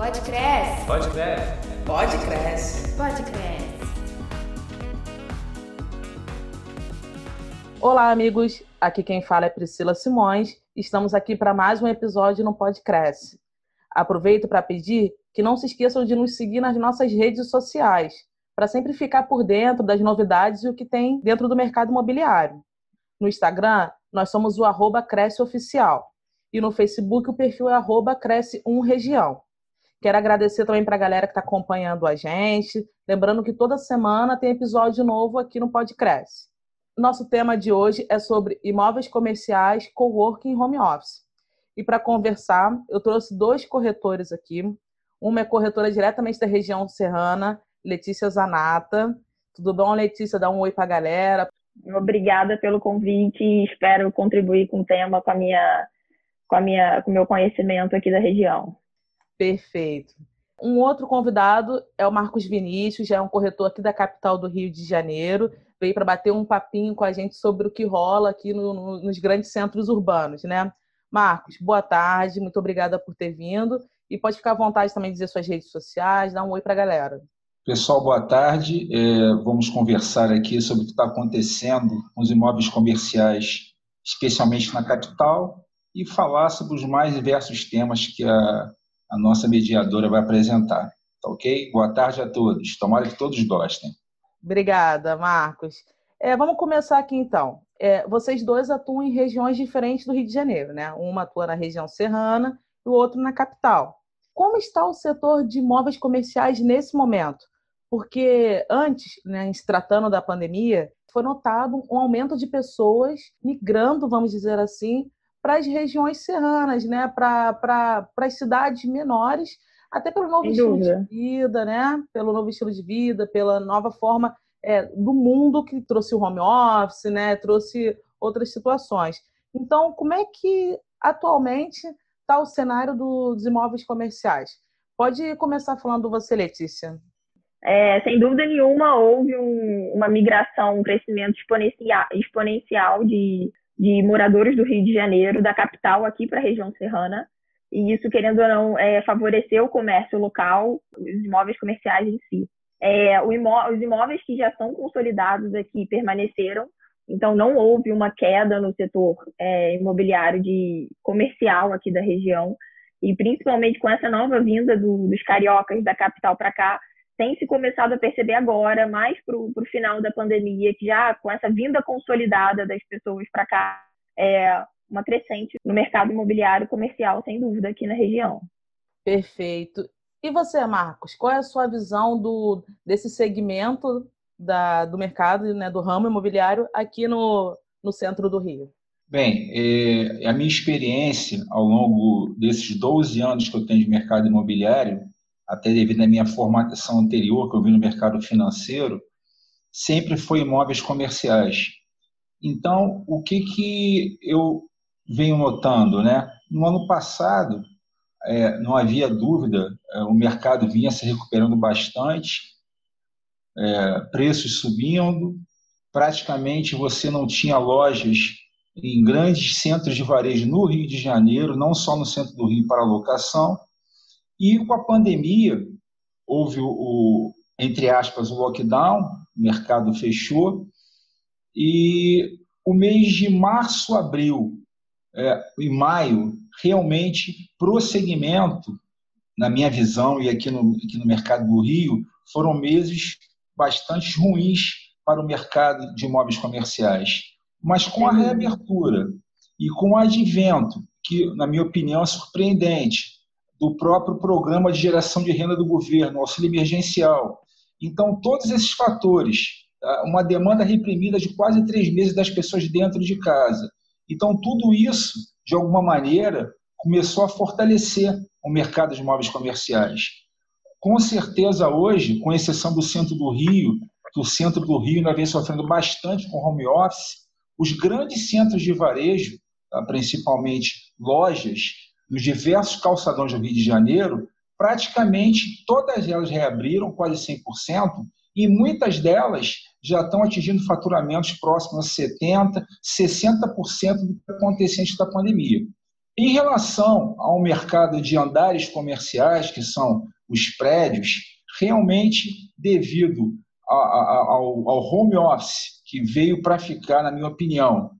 Pode crescer. Pode crescer. Pode crescer. Pode crescer. Olá, amigos. Aqui quem fala é Priscila Simões. Estamos aqui para mais um episódio no Pode Cresce. Aproveito para pedir que não se esqueçam de nos seguir nas nossas redes sociais, para sempre ficar por dentro das novidades e o que tem dentro do mercado imobiliário. No Instagram, nós somos o arroba Cresce Oficial. E no Facebook, o perfil é arroba Cresce1Região. Quero agradecer também para a galera que está acompanhando a gente. Lembrando que toda semana tem episódio novo aqui no Podcresce. Nosso tema de hoje é sobre imóveis comerciais, coworking e home office. E para conversar, eu trouxe dois corretores aqui. Uma é corretora diretamente da região serrana, Letícia Zanata. Tudo bom, Letícia? Dá um oi para a galera. Obrigada pelo convite e espero contribuir com o tema, com a minha, com a minha, com o meu conhecimento aqui da região. Perfeito. Um outro convidado é o Marcos Vinícius, já é um corretor aqui da capital do Rio de Janeiro. Veio para bater um papinho com a gente sobre o que rola aqui no, no, nos grandes centros urbanos, né? Marcos, boa tarde, muito obrigada por ter vindo. E pode ficar à vontade também de dizer suas redes sociais, dar um oi para a galera. Pessoal, boa tarde. É, vamos conversar aqui sobre o que está acontecendo com os imóveis comerciais, especialmente na capital, e falar sobre os mais diversos temas que a, a nossa mediadora vai apresentar. Tá ok? Boa tarde a todos. Tomara que todos gostem. Obrigada, Marcos. É, vamos começar aqui então. É, vocês dois atuam em regiões diferentes do Rio de Janeiro, né? Uma atua na região serrana e o outro na capital. Como está o setor de imóveis comerciais nesse momento? Porque antes, né, se tratando da pandemia, foi notado um aumento de pessoas migrando, vamos dizer assim, para as regiões serranas, né? para pra, as cidades menores, até pelo novo Sem estilo dúvida. de vida, né? pelo novo estilo de vida, pela nova forma é, do mundo que trouxe o home office, né? trouxe outras situações. Então, como é que atualmente está o cenário do, dos imóveis comerciais? Pode começar falando você, Letícia. É, sem dúvida nenhuma, houve um, uma migração, um crescimento exponencial, exponencial de, de moradores do Rio de Janeiro, da capital aqui para a região serrana. E isso, querendo ou não, é, favoreceu o comércio local, os imóveis comerciais em si. É, imó os imóveis que já são consolidados aqui permaneceram, então não houve uma queda no setor é, imobiliário de comercial aqui da região. E principalmente com essa nova vinda do, dos cariocas da capital para cá, tem se começado a perceber agora, mais para o final da pandemia, que já com essa vinda consolidada das pessoas para cá, é uma crescente no mercado imobiliário comercial, sem dúvida, aqui na região. Perfeito. E você, Marcos, qual é a sua visão do, desse segmento da, do mercado, né, do ramo imobiliário aqui no, no centro do Rio? Bem, é, a minha experiência ao longo desses 12 anos que eu tenho de mercado imobiliário, até devido à minha formação anterior, que eu vi no mercado financeiro, sempre foi imóveis comerciais. Então, o que, que eu venho notando? Né? No ano passado, é, não havia dúvida, é, o mercado vinha se recuperando bastante, é, preços subindo, praticamente você não tinha lojas em grandes centros de varejo no Rio de Janeiro, não só no centro do Rio para locação, e com a pandemia, houve o, o entre aspas, o lockdown, o mercado fechou, e o mês de março, abril é, e maio, realmente, para o segmento, na minha visão, e aqui no, aqui no mercado do Rio, foram meses bastante ruins para o mercado de imóveis comerciais. Mas com a reabertura e com o advento, que, na minha opinião, é surpreendente, do próprio programa de geração de renda do governo, auxílio emergencial. Então, todos esses fatores, uma demanda reprimida de quase três meses das pessoas dentro de casa. Então, tudo isso, de alguma maneira, começou a fortalecer o mercado de imóveis comerciais. Com certeza, hoje, com exceção do centro do Rio, que o centro do Rio ainda vem sofrendo bastante com home office, os grandes centros de varejo, principalmente lojas, nos diversos calçadões do Rio de Janeiro, praticamente todas elas reabriram, quase 100%, e muitas delas já estão atingindo faturamentos próximos a 70%, 60% do que aconteceu antes da pandemia. Em relação ao mercado de andares comerciais, que são os prédios, realmente devido ao home office, que veio para ficar, na minha opinião,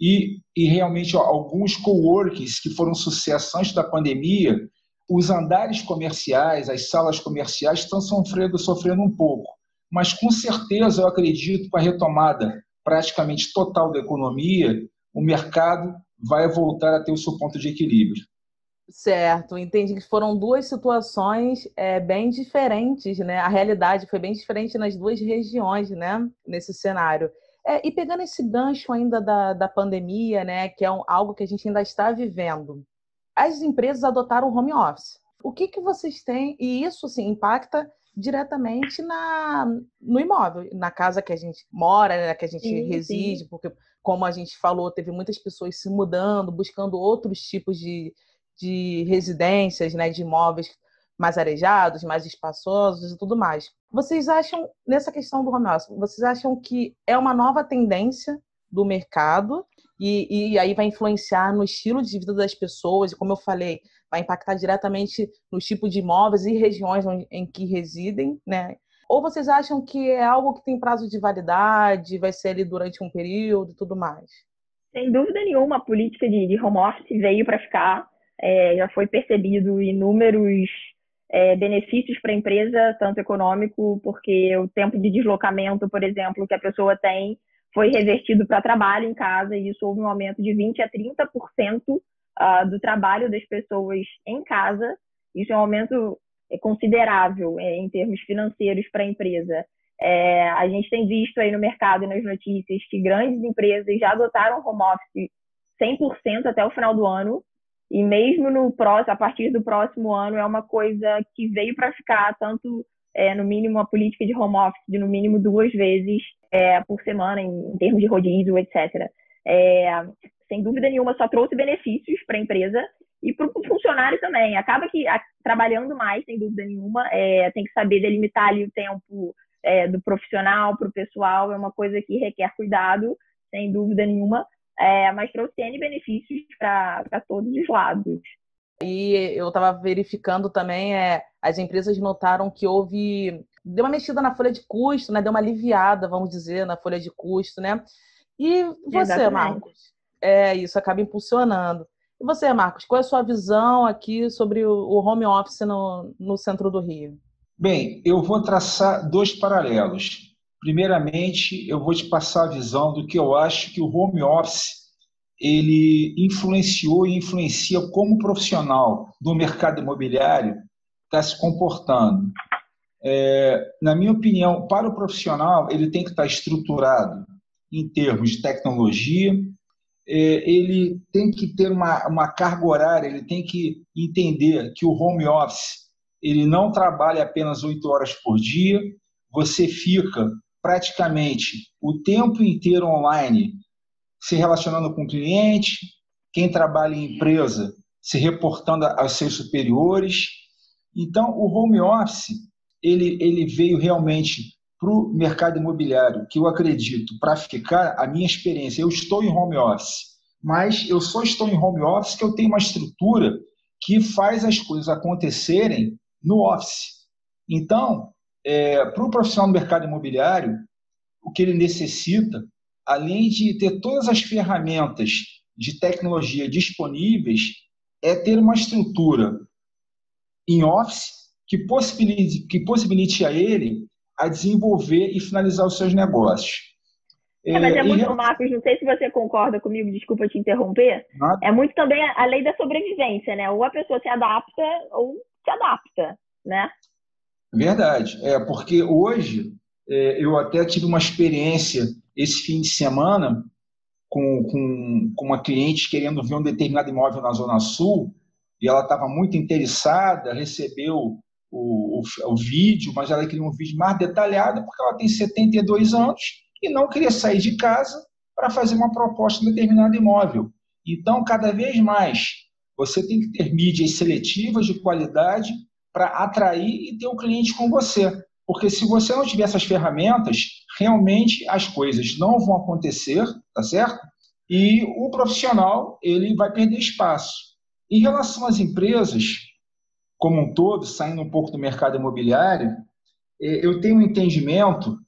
e, e realmente alguns coworkings que foram sucesso antes da pandemia, os andares comerciais, as salas comerciais estão sofrendo, sofrendo um pouco. Mas com certeza eu acredito com a retomada praticamente total da economia, o mercado vai voltar a ter o seu ponto de equilíbrio. Certo, entendi que foram duas situações é, bem diferentes, né? A realidade foi bem diferente nas duas regiões, né? Nesse cenário. É, e pegando esse gancho ainda da, da pandemia, né? Que é um, algo que a gente ainda está vivendo, as empresas adotaram o home office. O que, que vocês têm? E isso, assim, impacta diretamente na, no imóvel, na casa que a gente mora, né, que a gente sim, reside, sim. porque, como a gente falou, teve muitas pessoas se mudando, buscando outros tipos de, de residências, né, de imóveis mais arejados, mais espaçosos e tudo mais. Vocês acham, nessa questão do home office, vocês acham que é uma nova tendência do mercado e, e aí vai influenciar no estilo de vida das pessoas, e como eu falei, vai impactar diretamente no tipo de imóveis e regiões em que residem, né? Ou vocês acham que é algo que tem prazo de validade, vai ser ali durante um período e tudo mais? Sem dúvida nenhuma, a política de, de home office veio para ficar é, já foi percebido inúmeros é, benefícios para a empresa, tanto econômico, porque o tempo de deslocamento, por exemplo, que a pessoa tem foi revertido para trabalho em casa e isso houve um aumento de 20 a 30% uh, do trabalho das pessoas em casa. Isso é um aumento é, considerável é, em termos financeiros para a empresa. É, a gente tem visto aí no mercado e nas notícias que grandes empresas já adotaram home office 100% até o final do ano e mesmo no próximo, a partir do próximo ano, é uma coisa que veio para ficar, tanto é, no mínimo a política de home office, de no mínimo duas vezes é, por semana, em, em, termos de rodízio, etc. É, sem dúvida nenhuma, só trouxe benefícios para a empresa e para o funcionário também. Acaba que a, trabalhando mais, sem dúvida nenhuma, é, tem que saber delimitar ali o tempo é, do profissional para o pessoal, é uma coisa que requer cuidado, sem dúvida nenhuma, é, mas trouxe N benefícios para todos os lados. E eu estava verificando também, é, as empresas notaram que houve. Deu uma mexida na folha de custo, né? Deu uma aliviada, vamos dizer, na folha de custo, né? E você, Exatamente. Marcos? É, isso acaba impulsionando. E você, Marcos, qual é a sua visão aqui sobre o home office no, no centro do Rio? Bem, eu vou traçar dois paralelos. Primeiramente, eu vou te passar a visão do que eu acho que o home office ele influenciou e influencia como profissional do mercado imobiliário está se comportando. É, na minha opinião, para o profissional, ele tem que estar estruturado em termos de tecnologia, é, ele tem que ter uma, uma carga horária, ele tem que entender que o home office ele não trabalha apenas oito horas por dia, você fica praticamente o tempo inteiro online, se relacionando com o cliente, quem trabalha em empresa se reportando aos seus superiores. Então, o home office ele, ele veio realmente para o mercado imobiliário, que eu acredito, para ficar, a minha experiência, eu estou em home office, mas eu só estou em home office que eu tenho uma estrutura que faz as coisas acontecerem no office. Então, é, para o profissional do mercado imobiliário, o que ele necessita, além de ter todas as ferramentas de tecnologia disponíveis, é ter uma estrutura em Office que possibilite, que possibilite a ele a desenvolver e finalizar os seus negócios. É, mas é, é muito, e... Marcos, não sei se você concorda comigo, desculpa te interromper. Nada. É muito também a lei da sobrevivência, né? Ou a pessoa se adapta ou se adapta, né? Verdade. É, porque hoje é, eu até tive uma experiência esse fim de semana com, com, com uma cliente querendo ver um determinado imóvel na Zona Sul e ela estava muito interessada, recebeu o, o, o, vídeo, mas ela queria um vídeo mais detalhado porque ela tem 72 anos e não queria sair de casa para fazer uma proposta em determinado imóvel. Então, cada vez mais, você tem que ter mídias seletivas de qualidade para atrair e ter o cliente com você. Porque se você não tiver essas ferramentas, realmente as coisas não vão acontecer, tá certo? E o profissional, ele vai perder espaço. Em relação às empresas, como um todo, saindo um pouco do mercado imobiliário, é, eu tenho um entendimento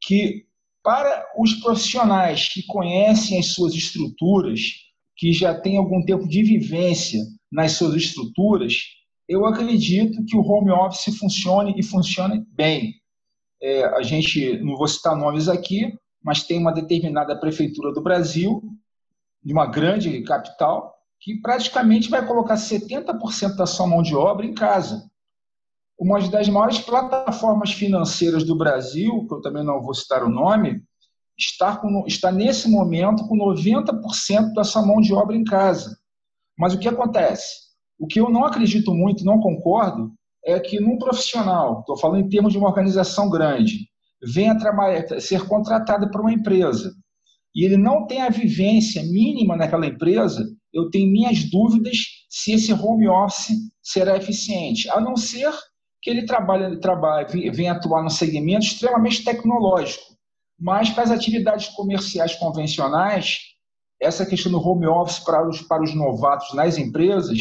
que para os profissionais que conhecem as suas estruturas, que já têm algum tempo de vivência nas suas estruturas, eu acredito que o home office funcione e funcione bem. É, a gente, não vou citar nomes aqui, mas tem uma determinada prefeitura do Brasil, de uma grande capital, que praticamente vai colocar 70% da sua mão de obra em casa. Uma das maiores plataformas financeiras do Brasil, que eu também não vou citar o nome, está, com, está nesse momento com 90% da sua mão de obra em casa. Mas o que acontece? O que eu não acredito muito, não concordo, é que num profissional, estou falando em termos de uma organização grande, venha trabalhar, ser contratado por uma empresa e ele não tem a vivência mínima naquela empresa, eu tenho minhas dúvidas se esse home office será eficiente, a não ser que ele trabalhe, trabalhe venha atuar no segmento extremamente tecnológico. Mas para as atividades comerciais convencionais, essa questão do home office para os, para os novatos nas empresas,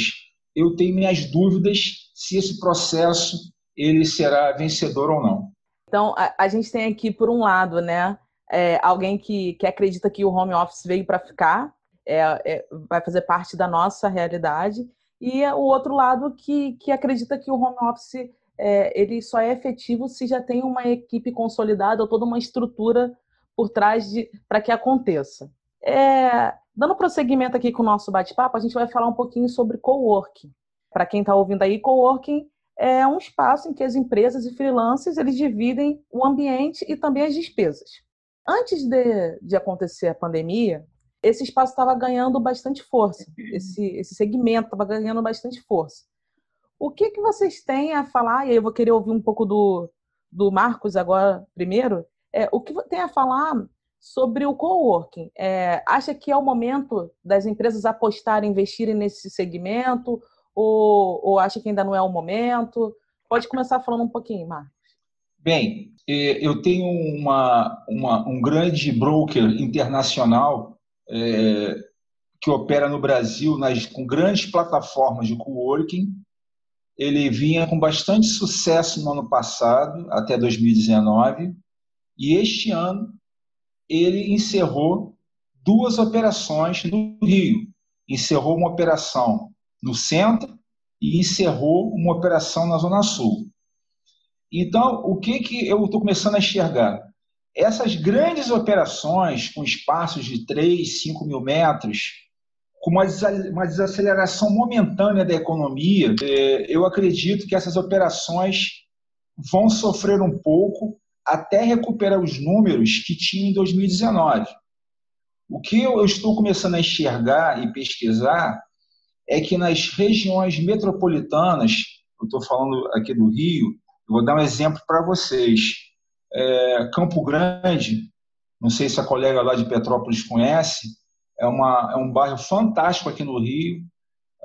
eu tenho minhas dúvidas se esse processo ele será vencedor ou não. Então, a, a gente tem aqui, por um lado, né, é, alguém que, que acredita que o home office veio para ficar, é, é, vai fazer parte da nossa realidade, e o outro lado que, que acredita que o home office é, ele só é efetivo se já tem uma equipe consolidada ou toda uma estrutura por trás para que aconteça. É, dando prosseguimento aqui com o nosso bate-papo, a gente vai falar um pouquinho sobre coworking. Para quem está ouvindo aí, coworking é um espaço em que as empresas e freelancers eles dividem o ambiente e também as despesas. Antes de, de acontecer a pandemia, esse espaço estava ganhando bastante força, esse, esse segmento estava ganhando bastante força. O que, que vocês têm a falar, e aí eu vou querer ouvir um pouco do, do Marcos agora primeiro, é, o que tem a falar sobre o coworking? É, acha que é o momento das empresas apostarem, investirem nesse segmento, ou, ou acha que ainda não é o momento? Pode começar falando um pouquinho, Marcos. Bem, é, eu tenho uma, uma, um grande broker internacional é, que opera no Brasil nas, com grandes plataformas de coworking. Ele vinha com bastante sucesso no ano passado, até 2019, e este ano ele encerrou duas operações no Rio. Encerrou uma operação no centro e encerrou uma operação na Zona Sul. Então, o que, que eu estou começando a enxergar? Essas grandes operações com espaços de 3, 5 mil metros, com uma desaceleração momentânea da economia, é, eu acredito que essas operações vão sofrer um pouco até recuperar os números que tinha em 2019. O que eu estou começando a enxergar e pesquisar é que nas regiões metropolitanas, eu estou falando aqui do Rio, vou dar um exemplo para vocês. É, Campo Grande, não sei se a colega lá de Petrópolis conhece, é, uma, é um bairro fantástico aqui no Rio.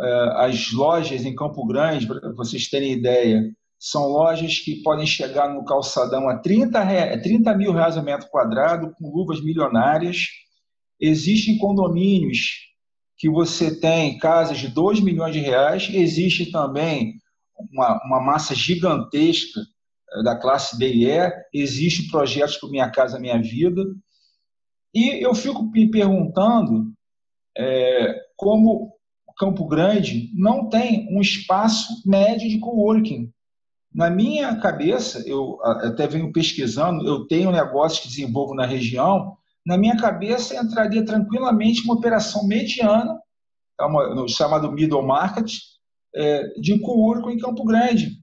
É, as lojas em Campo Grande, para vocês terem ideia, são lojas que podem chegar no calçadão a 30, 30 mil reais o metro quadrado, com luvas milionárias. Existem condomínios que você tem casas de 2 milhões de reais, existe também uma, uma massa gigantesca eh, da classe B e E, existe projetos para Minha Casa Minha Vida, e eu fico me perguntando é, como Campo Grande não tem um espaço médio de coworking. Na minha cabeça, eu até venho pesquisando, eu tenho negócios que desenvolvo na região, na minha cabeça entraria tranquilamente uma operação mediana, é chamado middle market, é, de coworking em Campo Grande.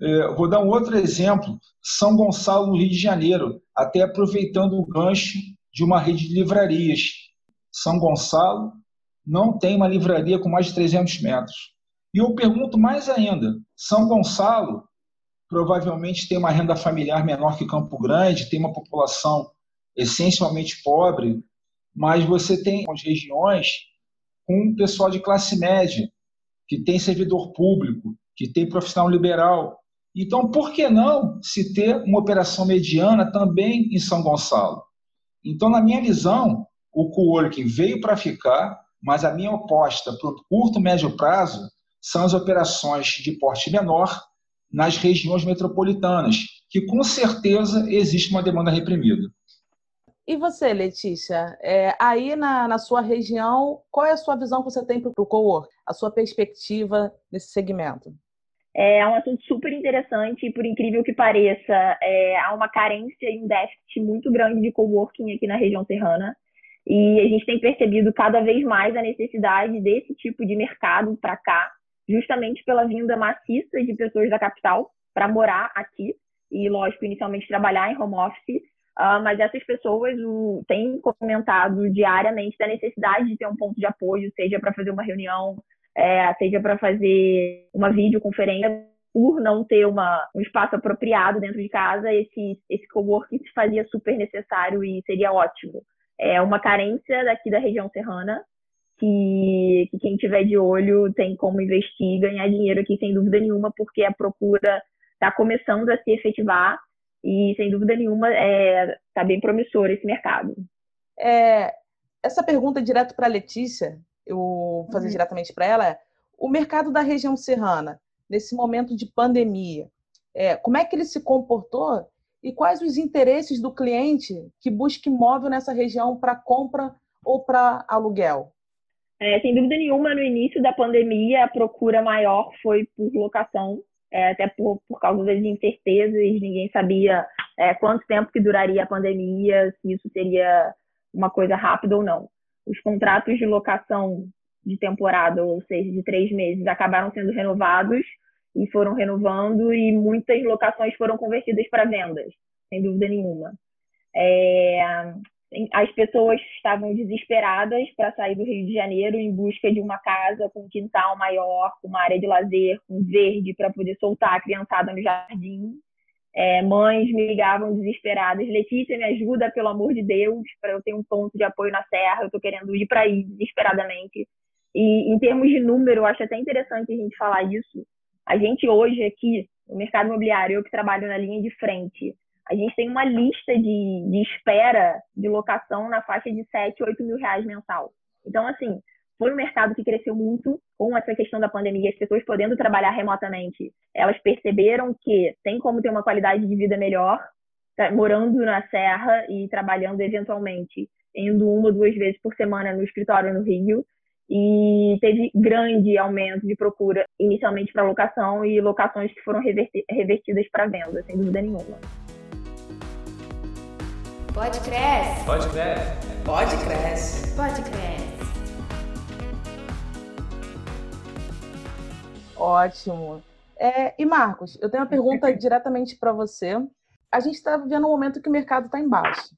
É, vou dar um outro exemplo, São Gonçalo, no Rio de Janeiro, até aproveitando o gancho de uma rede de livrarias. São Gonçalo não tem uma livraria com mais de 300 metros. E eu pergunto mais ainda, São Gonçalo provavelmente tem uma renda familiar menor que Campo Grande, tem uma população essencialmente pobre, mas você tem as regiões com um pessoal de classe média, que tem servidor público, que tem profissional liberal. Então, por que não se ter uma operação mediana também em São Gonçalo? Então, na minha visão, o coworking veio para ficar, mas a minha oposta para o curto médio prazo são as operações de porte menor nas regiões metropolitanas, que com certeza existe uma demanda reprimida. E você, Letícia, é, aí na, na, sua região, qual é a sua visão que você tem para o co-work, a sua perspectiva nesse segmento? É um assunto super interessante e, por incrível que pareça, é, há uma carência e um déficit muito grande de coworking aqui na região serrana. E a gente tem percebido cada vez mais a necessidade desse tipo de mercado para cá, justamente pela vinda maciça de pessoas da capital para morar aqui e, lógico, inicialmente trabalhar em home office. Uh, mas essas pessoas o, têm comentado diariamente da necessidade de ter um ponto de apoio, seja para fazer uma reunião, é, seja para fazer uma videoconferência, por não ter uma, um espaço apropriado dentro de casa, esse, esse coworking se fazia super necessário e seria ótimo. É uma carência daqui da região serrana, que, que quem tiver de olho tem como investir e ganhar dinheiro aqui, sem dúvida nenhuma, porque a procura está começando a se efetivar e, sem dúvida nenhuma, está é, tá bem promissor esse mercado. É, essa pergunta é direto para a Letícia, eu vou fazer uhum. diretamente para ela, é, o mercado da região serrana, nesse momento de pandemia, é, como é que ele se comportou e quais os interesses do cliente que busca imóvel nessa região para compra ou para aluguel? É, sem dúvida nenhuma, no início da pandemia, a procura maior foi por locação, é, até por, por causa das incertezas, ninguém sabia é, quanto tempo que duraria a pandemia, se isso seria uma coisa rápida ou não os contratos de locação de temporada, ou seja, de três meses, acabaram sendo renovados e foram renovando e muitas locações foram convertidas para vendas, sem dúvida nenhuma. É, as pessoas estavam desesperadas para sair do Rio de Janeiro em busca de uma casa com um quintal maior, com uma área de lazer, com verde para poder soltar a criançada no jardim. É, mães me ligavam desesperadas, Letícia, me ajuda, pelo amor de Deus, para eu ter um ponto de apoio na serra, eu estou querendo ir para aí desesperadamente. E em termos de número, eu acho até interessante a gente falar isso. A gente hoje aqui, no mercado imobiliário, eu que trabalho na linha de frente, a gente tem uma lista de, de espera de locação na faixa de 7, 8 mil reais mensal. Então, assim, foi um mercado que cresceu muito com essa questão da pandemia, as pessoas podendo trabalhar remotamente. Elas perceberam que tem como ter uma qualidade de vida melhor, tá, morando na Serra e trabalhando eventualmente, indo uma ou duas vezes por semana no escritório no Rio. E teve grande aumento de procura, inicialmente para locação e locações que foram revertidas para venda, sem dúvida nenhuma. Pode crescer. Pode crescer. Pode crescer. Pode crescer. Ótimo. É, e Marcos, eu tenho uma pergunta diretamente para você. A gente está vivendo um momento que o mercado está em baixa.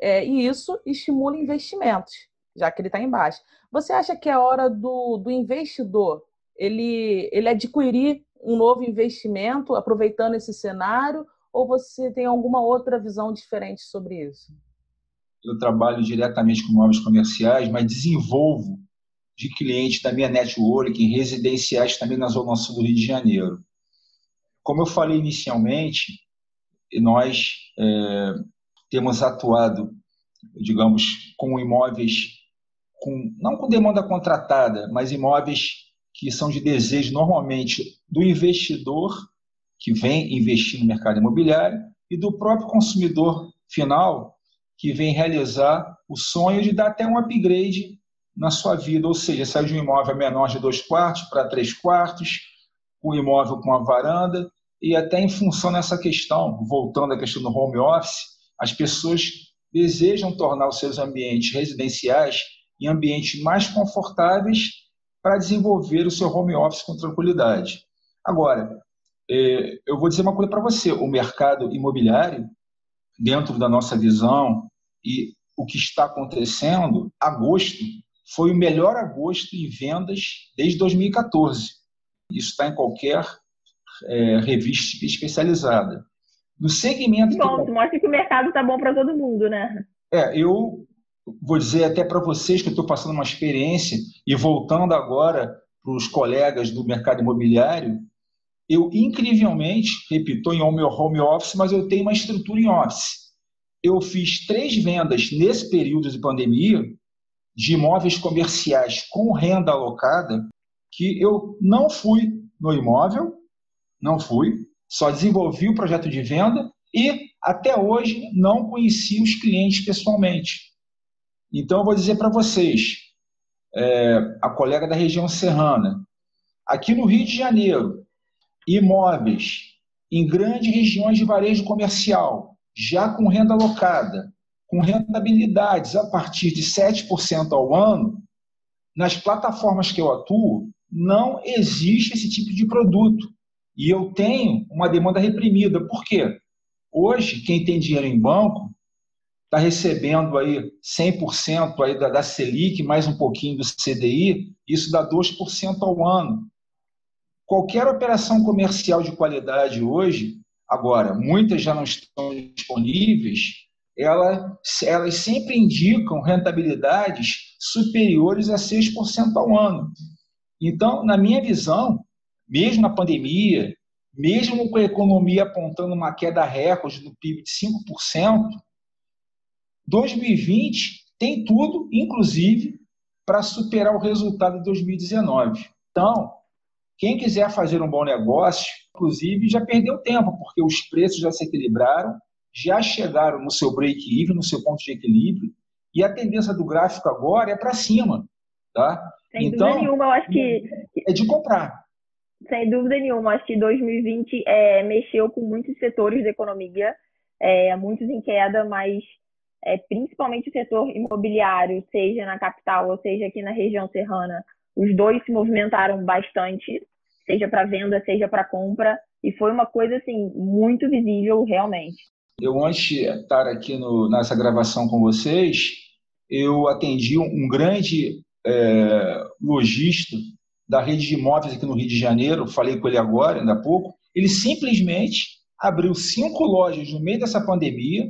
É, e isso estimula investimentos, já que ele está em baixa. Você acha que é hora do, do investidor ele, ele adquirir um novo investimento, aproveitando esse cenário, ou você tem alguma outra visão diferente sobre isso? Eu trabalho diretamente com imóveis comerciais, mas desenvolvo de clientes da minha network em residenciais também na Zona Sul do Rio de Janeiro. Como eu falei inicialmente, nós é, temos atuado, digamos, com imóveis, com, não com demanda contratada, mas imóveis que são de desejo normalmente do investidor que vem investir no mercado imobiliário e do próprio consumidor final que vem realizar o sonho de dar até um upgrade na sua vida, ou seja, sair de um imóvel menor de dois quartos para três quartos, um imóvel com uma varanda, e até em função dessa questão, voltando à questão do home office, as pessoas desejam tornar os seus ambientes residenciais em ambientes mais confortáveis para desenvolver o seu home office com tranquilidade. Agora, é, eu vou dizer uma coisa para você: o mercado imobiliário, dentro da nossa visão e o que está acontecendo, agosto foi o melhor agosto em vendas desde 2014. Isso está em qualquer é, revista especializada. No segmento. Bom, que... mostra que o mercado está bom para todo mundo, né? É, eu vou dizer até para vocês que eu estou passando uma experiência e voltando agora para os colegas do mercado imobiliário, eu incrivelmente, repito, em home, home office, mas eu tenho uma estrutura em office. Eu fiz três vendas nesse período de pandemia de imóveis comerciais com renda alocada que eu não fui no imóvel, não fui, só desenvolvi o projeto de venda e até hoje não conheci os clientes pessoalmente. Então, eu vou dizer para vocês, é, a colega da região serrana, aqui no Rio de Janeiro, imóveis em grandes regiões de varejo comercial, já com renda alocada, com rentabilidades a partir de 7% ao ano, nas plataformas que eu atuo, não existe esse tipo de produto. E eu tenho uma demanda reprimida. Por quê? Hoje, quem tem dinheiro em banco está recebendo aí 100% aí da, da Selic, mais um pouquinho do CDI, isso dá 2% ao ano. Qualquer operação comercial de qualidade hoje, agora, muitas já não estão disponíveis, ela, elas sempre indicam rentabilidades superiores a 6% ao ano. Então, na minha visão, mesmo na pandemia, mesmo com a economia apontando uma queda recorde do PIB de 5%, 2020 tem tudo, inclusive, para superar o resultado de 2019. Então, quem quiser fazer um bom negócio, inclusive, já perdeu tempo, porque os preços já se equilibraram, já chegaram no seu break-even, no seu ponto de equilíbrio, e a tendência do gráfico agora é para cima. Tá? Sem então, dúvida nenhuma, eu acho que. É de comprar. Sem dúvida nenhuma, acho que 2020 é, mexeu com muitos setores da economia, é, muitos em queda, mas é, principalmente o setor imobiliário, seja na capital ou seja aqui na região serrana, os dois se movimentaram bastante, seja para venda, seja para compra, e foi uma coisa assim muito visível realmente. Eu, antes de estar aqui no, nessa gravação com vocês, eu atendi um grande é, lojista da rede de imóveis aqui no Rio de Janeiro, falei com ele agora, ainda há pouco. Ele simplesmente abriu cinco lojas no meio dessa pandemia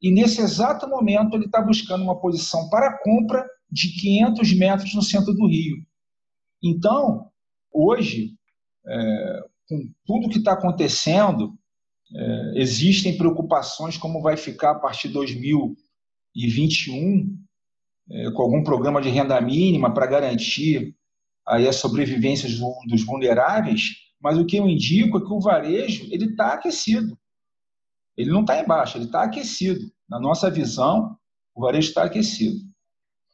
e, nesse exato momento, ele está buscando uma posição para compra de 500 metros no centro do Rio. Então, hoje, é, com tudo que está acontecendo, é, existem preocupações como vai ficar a partir de 2021, é, com algum programa de renda mínima para garantir aí a sobrevivência dos vulneráveis, mas o que eu indico é que o varejo ele está aquecido. Ele não está embaixo, ele está aquecido. Na nossa visão, o varejo está aquecido.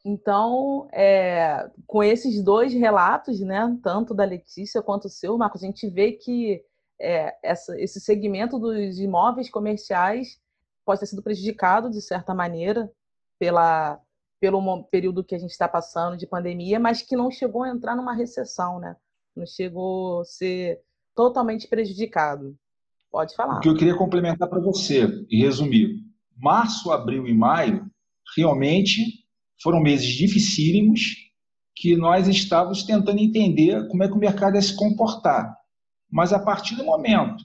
Então, é, com esses dois relatos, né, tanto da Letícia quanto o seu, Marcos, a gente vê que é, essa, esse segmento dos imóveis comerciais pode ter sido prejudicado, de certa maneira, pela, pelo período que a gente está passando de pandemia, mas que não chegou a entrar numa recessão, né? Não chegou a ser totalmente prejudicado. Pode falar. O que eu queria complementar para você e resumir. Março, abril e maio realmente foram meses dificílimos que nós estávamos tentando entender como é que o mercado ia se comportar. Mas a partir do momento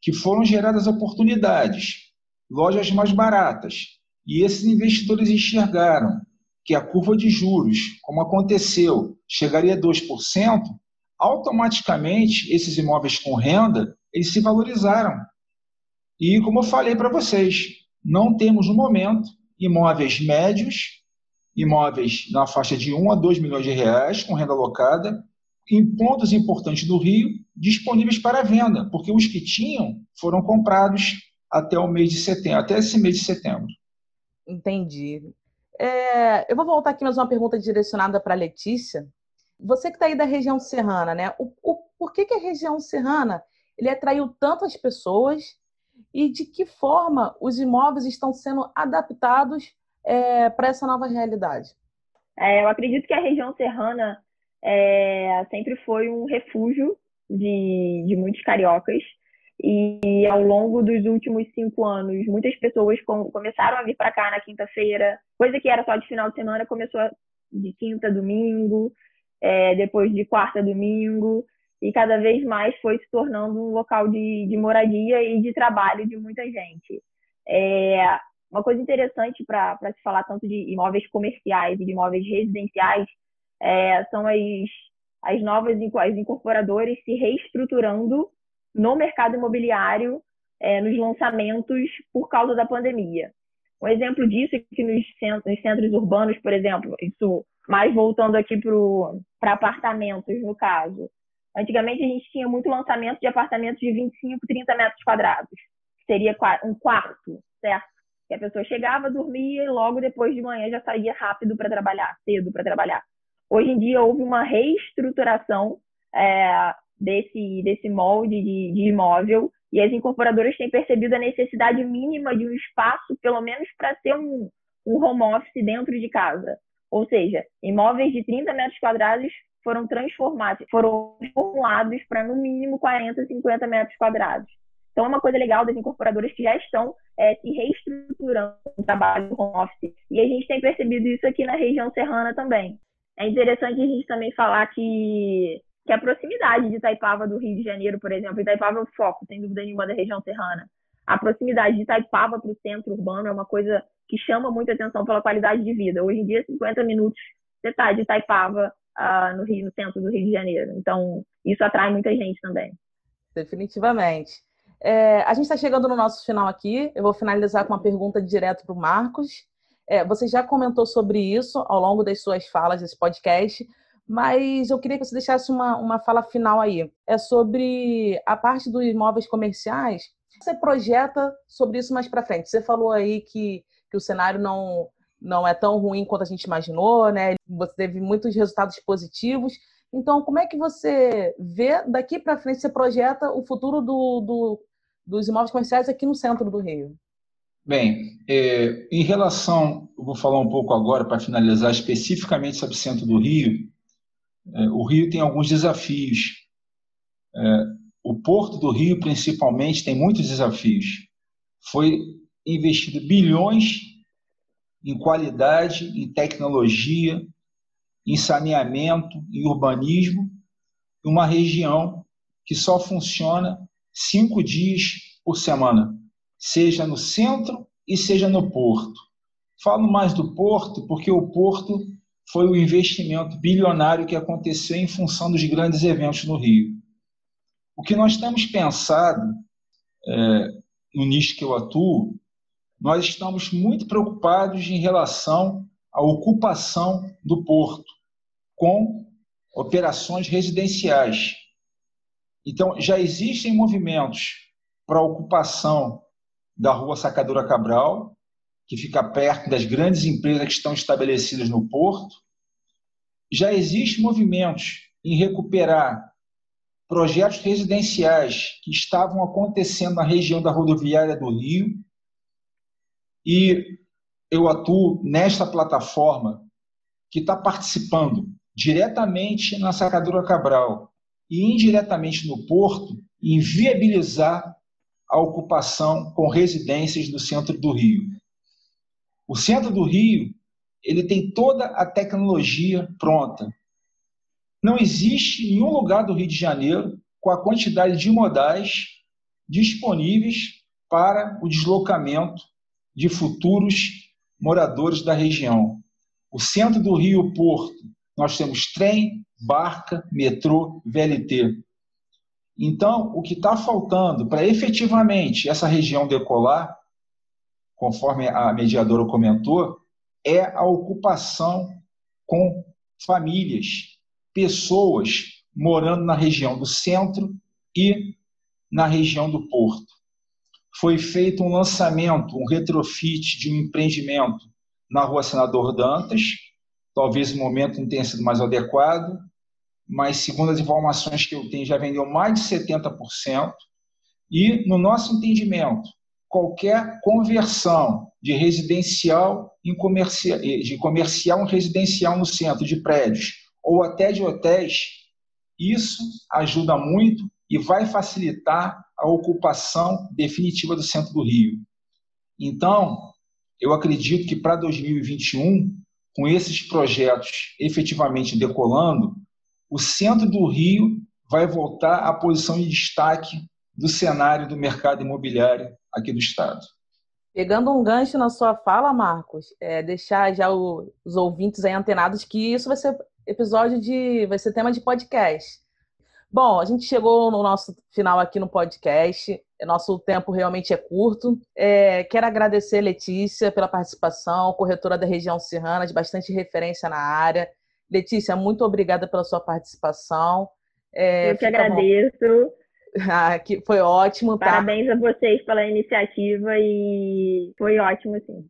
que foram geradas oportunidades, lojas mais baratas, e esses investidores enxergaram que a curva de juros, como aconteceu, chegaria a 2%, automaticamente esses imóveis com renda, eles se valorizaram. E como eu falei para vocês, não temos no momento imóveis médios, imóveis na faixa de 1 a 2 milhões de reais com renda alocada, em pontos importantes do Rio disponíveis para venda, porque os que tinham foram comprados até o mês de setembro, até esse mês de setembro. Entendi. É, eu vou voltar aqui mais uma pergunta direcionada para a Letícia. Você que está aí da região serrana, né? O, o, por que, que a região serrana ele atraiu tantas pessoas e de que forma os imóveis estão sendo adaptados é, para essa nova realidade? É, eu acredito que a região serrana é, sempre foi um refúgio de, de muitos cariocas. E ao longo dos últimos cinco anos, muitas pessoas com, começaram a vir para cá na quinta-feira, coisa que era só de final de semana, começou de quinta, domingo, é, depois de quarta, domingo, e cada vez mais foi se tornando um local de, de moradia e de trabalho de muita gente. É, uma coisa interessante para se falar tanto de imóveis comerciais e de imóveis residenciais é, são as, as novas as incorporadoras se reestruturando no mercado imobiliário, é, nos lançamentos, por causa da pandemia. Um exemplo disso é que nos centros, nos centros urbanos, por exemplo, isso Mas voltando aqui para apartamentos, no caso. Antigamente a gente tinha muito lançamento de apartamentos de 25, 30 metros quadrados. Seria um quarto, certo? Que a pessoa chegava, dormia e logo depois de manhã já saía rápido para trabalhar, cedo para trabalhar. Hoje em dia houve uma reestruturação é, desse, desse molde de, de imóvel e as incorporadoras têm percebido a necessidade mínima de um espaço, pelo menos para ter um, um home office dentro de casa. Ou seja, imóveis de 30 metros quadrados foram transformados, foram formulados para no mínimo 40, 50 metros quadrados. Então, é uma coisa legal das incorporadoras que já estão é, se reestruturando no trabalho home office. E a gente tem percebido isso aqui na região serrana também. É interessante a gente também falar que que a proximidade de Itaipava do Rio de Janeiro, por exemplo, Itaipava é o foco, sem dúvida nenhuma, da região serrana. A proximidade de Itaipava para o centro urbano é uma coisa que chama muita atenção pela qualidade de vida. Hoje em dia, 50 minutos você está de Itaipava uh, no Rio, no centro do Rio de Janeiro. Então, isso atrai muita gente também. Definitivamente. É, a gente está chegando no nosso final aqui. Eu vou finalizar com uma pergunta direto para o Marcos. É, você já comentou sobre isso ao longo das suas falas desse podcast, mas eu queria que você deixasse uma, uma fala final aí. É sobre a parte dos imóveis comerciais. Você projeta sobre isso mais para frente. Você falou aí que, que o cenário não, não é tão ruim quanto a gente imaginou, né? Você teve muitos resultados positivos. Então, como é que você vê daqui para frente, você projeta o futuro do, do, dos imóveis comerciais aqui no centro do Rio? Bem, é, em relação, vou falar um pouco agora para finalizar especificamente sobre o centro do Rio. É, o Rio tem alguns desafios. É, o Porto do Rio, principalmente, tem muitos desafios. Foi investido bilhões em qualidade, em tecnologia, em saneamento, em urbanismo, em uma região que só funciona cinco dias por semana, seja no centro e seja no porto. Falo mais do porto porque o porto foi o investimento bilionário que aconteceu em função dos grandes eventos no Rio. O que nós temos pensado é, no nicho que eu atuo, nós estamos muito preocupados em relação à ocupação do porto com operações residenciais. Então, já existem movimentos para ocupação da rua Sacadura Cabral, que fica perto das grandes empresas que estão estabelecidas no porto. Já existem movimentos em recuperar projetos residenciais que estavam acontecendo na região da rodoviária do Rio. E eu atuo nesta plataforma que está participando diretamente na Sacadura Cabral e indiretamente no porto em viabilizar a ocupação com residências do centro do Rio. O centro do Rio ele tem toda a tecnologia pronta. Não existe nenhum lugar do Rio de Janeiro com a quantidade de modais disponíveis para o deslocamento de futuros moradores da região. O centro do Rio Porto, nós temos trem, barca, metrô, VLT. Então, o que está faltando para efetivamente essa região decolar conforme a mediadora comentou, é a ocupação com famílias, pessoas morando na região do centro e na região do porto. Foi feito um lançamento, um retrofit de um empreendimento na rua Senador Dantas. Talvez o momento não tenha sido mais adequado, mas segundo as informações que eu tenho, já vendeu mais de 70%. E, no nosso entendimento, qualquer conversão de residencial em comercial, de comercial em residencial no centro de prédios ou até de hotéis, isso ajuda muito e vai facilitar a ocupação definitiva do centro do Rio. Então, eu acredito que para 2021, com esses projetos efetivamente decolando, o centro do Rio vai voltar à posição de destaque do cenário do mercado imobiliário aqui do Estado. Pegando um gancho na sua fala, Marcos, é deixar já o, os ouvintes aí antenados que isso vai ser episódio de. vai ser tema de podcast. Bom, a gente chegou no nosso final aqui no podcast. Nosso tempo realmente é curto. É, quero agradecer, Letícia, pela participação, corretora da região serrana, de bastante referência na área. Letícia, muito obrigada pela sua participação. É, Eu que agradeço. Ah, que foi ótimo, tá? Parabéns a vocês pela iniciativa e foi ótimo, sim.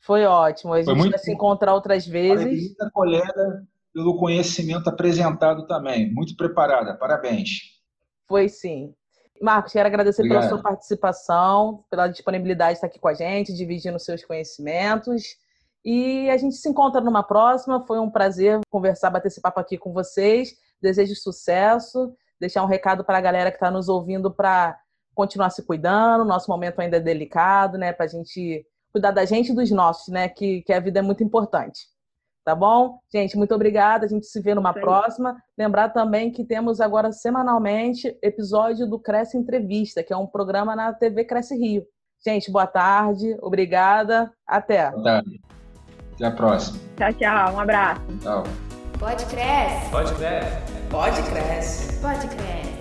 Foi ótimo. A gente muito... vai se encontrar outras vezes. Parabéns, colega, pelo conhecimento apresentado também. Muito preparada. Parabéns. Foi sim. Marcos, quero agradecer Obrigado. pela sua participação, pela disponibilidade de estar aqui com a gente, dividindo seus conhecimentos. E a gente se encontra numa próxima. Foi um prazer conversar, bater esse papo aqui com vocês. Desejo sucesso. Deixar um recado para a galera que está nos ouvindo para continuar se cuidando. Nosso momento ainda é delicado, né? Para a gente cuidar da gente e dos nossos, né? Que, que a vida é muito importante. Tá bom? Gente, muito obrigada. A gente se vê numa próxima. Lembrar também que temos agora semanalmente episódio do Cresce Entrevista, que é um programa na TV Cresce Rio. Gente, boa tarde. Obrigada. Até. Boa tarde. Até a próxima. Tchau, tchau. Um abraço. Tchau. Pode crescer. Pode crescer. Pode crescer. Pode crescer.